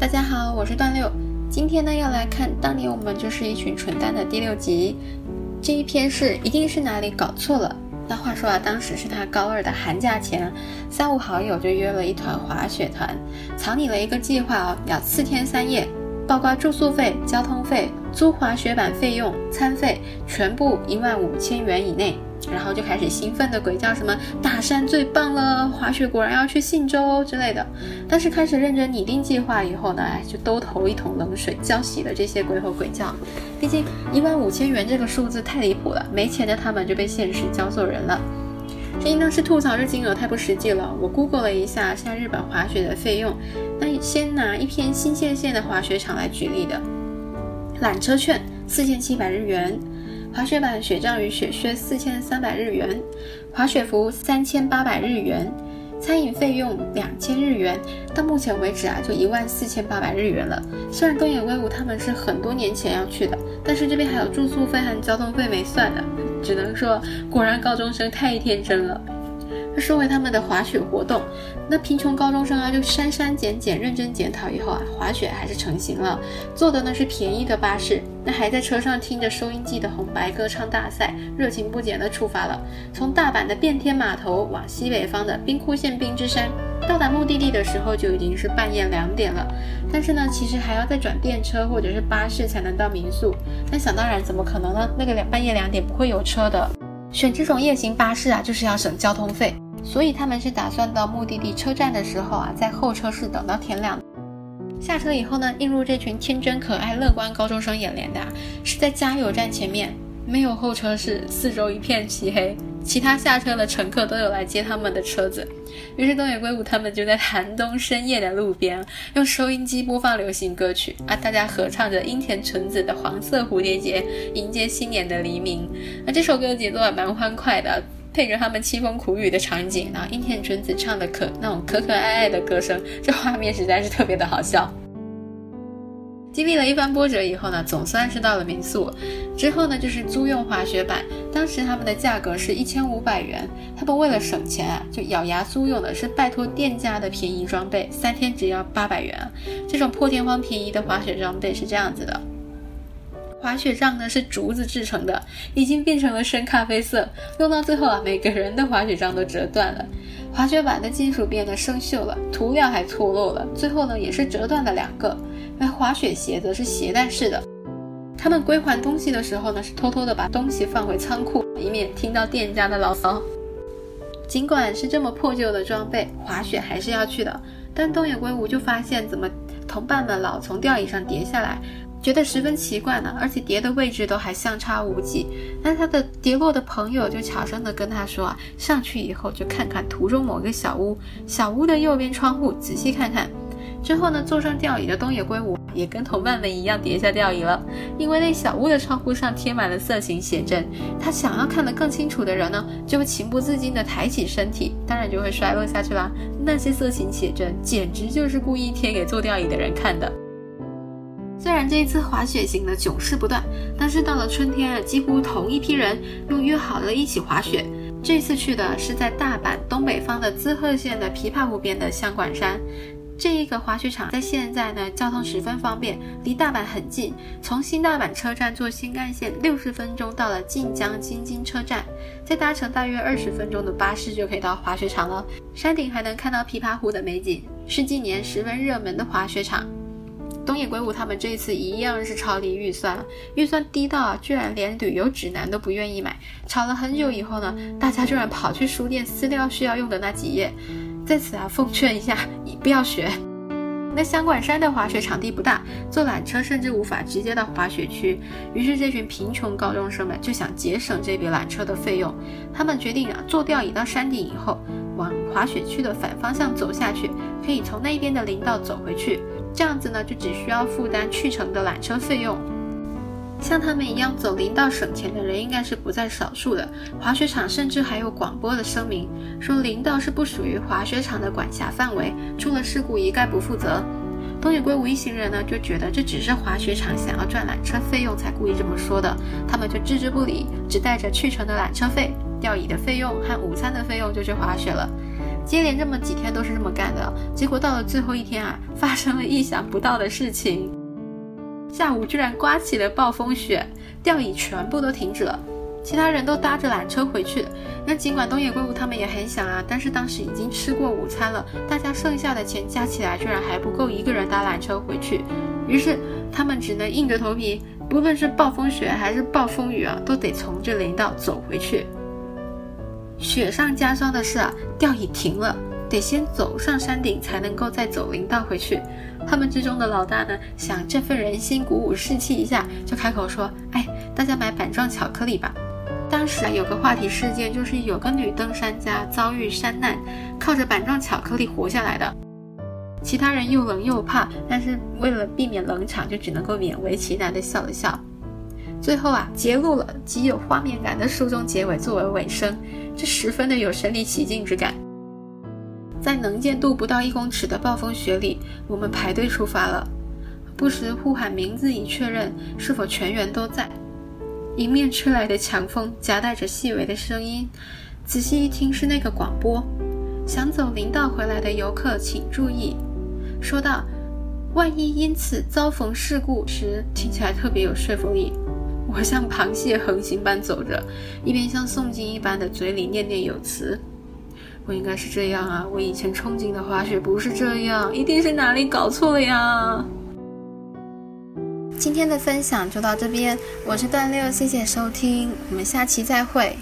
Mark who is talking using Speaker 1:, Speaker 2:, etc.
Speaker 1: 大家好，我是段六。今天呢，要来看当年我们就是一群蠢蛋的第六集。这一篇是一定是哪里搞错了。那话说啊，当时是他高二的寒假前，三五好友就约了一团滑雪团，草拟了一个计划哦，要四天三夜，包括住宿费、交通费、租滑雪板费用、餐费，全部一万五千元以内。然后就开始兴奋的鬼叫什么大山最棒了，滑雪果然要去信州之类的。但是开始认真拟定计划以后呢，哎，就都投一桶冷水浇熄了这些鬼吼鬼叫。毕竟一万五千元这个数字太离谱了，没钱的他们就被现实教做人了。这应当是吐槽这金额太不实际了。我 Google 了一下，现在日本滑雪的费用，那先拿一篇新泻县的滑雪场来举例的，缆车券四千七百日元。滑雪板、雪杖与雪靴四千三百日元，滑雪服三千八百日元，餐饮费用两千日元。到目前为止啊，就一万四千八百日元了。虽然东野圭吾他们是很多年前要去的，但是这边还有住宿费和交通费没算呢。只能说，果然高中生太天真了。说回他们的滑雪活动，那贫穷高中生啊，就删删减减，认真检讨以后啊，滑雪还是成型了。坐的呢是便宜的巴士，那还在车上听着收音机的红白歌唱大赛，热情不减的出发了。从大阪的变天码头往西北方的兵库县冰之山，到达目的地的时候就已经是半夜两点了。但是呢，其实还要再转电车或者是巴士才能到民宿。那想当然，怎么可能呢？那个两半夜两点不会有车的。选这种夜行巴士啊，就是要省交通费。所以他们是打算到目的地车站的时候啊，在候车室等到天亮。下车以后呢，映入这群天真可爱、乐观高中生眼帘的，是在加油站前面，没有候车室，四周一片漆黑。其他下车的乘客都有来接他们的车子。于是东野圭吾他们就在寒冬深夜的路边，用收音机播放流行歌曲啊，大家合唱着樱田纯子的《黄色蝴蝶结》，迎接新年的黎明。那这首歌的节奏还蛮欢快的。配着他们凄风苦雨的场景，然后樱田纯子唱的可那种可可爱爱的歌声，这画面实在是特别的好笑。经历了一番波折以后呢，总算是到了民宿。之后呢，就是租用滑雪板，当时他们的价格是一千五百元。他们为了省钱啊，就咬牙租用的是拜托店家的便宜装备，三天只要八百元。这种破天荒便宜的滑雪装备是这样子的。滑雪杖呢是竹子制成的，已经变成了深咖啡色。用到最后啊，每个人的滑雪杖都折断了。滑雪板的金属变得生锈了，涂料还脱落了。最后呢，也是折断了两个。而滑雪鞋则是鞋带式的。他们归还东西的时候呢，是偷偷的把东西放回仓库，以免听到店家的牢骚。尽管是这么破旧的装备，滑雪还是要去的。但东野圭吾就发现，怎么同伴们老从吊椅上跌下来。觉得十分奇怪呢，而且叠的位置都还相差无几。那他的跌落的朋友就悄声的跟他说啊，上去以后就看看图中某个小屋，小屋的右边窗户仔细看看。之后呢，坐上吊椅的东野圭吾也跟同伴们一样叠下吊椅了，因为那小屋的窗户上贴满了色情写真。他想要看得更清楚的人呢，就会情不自禁的抬起身体，当然就会摔落下去啦。那些色情写真简直就是故意贴给坐吊椅的人看的。虽然这一次滑雪行的囧事不断，但是到了春天啊，几乎同一批人又约好了一起滑雪。这次去的是在大阪东北方的滋贺县的琵琶湖边的香馆山。这一个滑雪场在现在呢，交通十分方便，离大阪很近。从新大阪车站坐新干线六十分钟到了晋江京津车站，再搭乘大约二十分钟的巴士就可以到滑雪场了。山顶还能看到琵琶湖的美景，是近年十分热门的滑雪场。东野圭吾他们这次一样是超低预算，预算低到啊，居然连旅游指南都不愿意买。吵了很久以后呢，大家居然跑去书店撕掉需要用的那几页。在此啊，奉劝一下，你不要学。那香管山的滑雪场地不大，坐缆车甚至无法直接到滑雪区。于是这群贫穷高中生们就想节省这笔缆车的费用，他们决定啊，坐吊椅到山顶以后，往滑雪区的反方向走下去，可以从那边的林道走回去。这样子呢，就只需要负担去程的缆车费用。像他们一样走林道省钱的人，应该是不在少数的。滑雪场甚至还有广播的声明，说林道是不属于滑雪场的管辖范围，出了事故一概不负责。东野圭吾一行人呢，就觉得这只是滑雪场想要赚缆车费用才故意这么说的，他们就置之不理，只带着去程的缆车费、吊椅的费用和午餐的费用就去滑雪了。接连这么几天都是这么干的，结果到了最后一天啊，发生了意想不到的事情。下午居然刮起了暴风雪，吊椅全部都停止了，其他人都搭着缆车回去。那尽管东野圭吾他们也很想啊，但是当时已经吃过午餐了，大家剩下的钱加起来居然还不够一个人搭缆车回去，于是他们只能硬着头皮，不论是暴风雪还是暴风雨啊，都得从这林道走回去。雪上加霜的是啊，吊椅停了。得先走上山顶，才能够再走林道回去。他们之中的老大呢，想振奋人心、鼓舞士气一下，就开口说：“哎，大家买板状巧克力吧。”当时啊有个话题事件，就是有个女登山家遭遇山难，靠着板状巧克力活下来的。其他人又冷又怕，但是为了避免冷场，就只能够勉为其难地笑了笑。最后啊，揭露了极有画面感的书中结尾作为尾声，这十分的有身临其境之感。在能见度不到一公尺的暴风雪里，我们排队出发了，不时呼喊名字以确认是否全员都在。迎面吹来的强风夹带着细微的声音，仔细一听是那个广播：“想走林道回来的游客请注意。”说道：“万一因此遭逢事故时，听起来特别有说服力。”我像螃蟹横行般走着，一边像诵经一般的嘴里念念有词。我应该是这样啊！我以前憧憬的滑雪不是这样，一定是哪里搞错了呀！今天的分享就到这边，我是段六，谢谢收听，我们下期再会。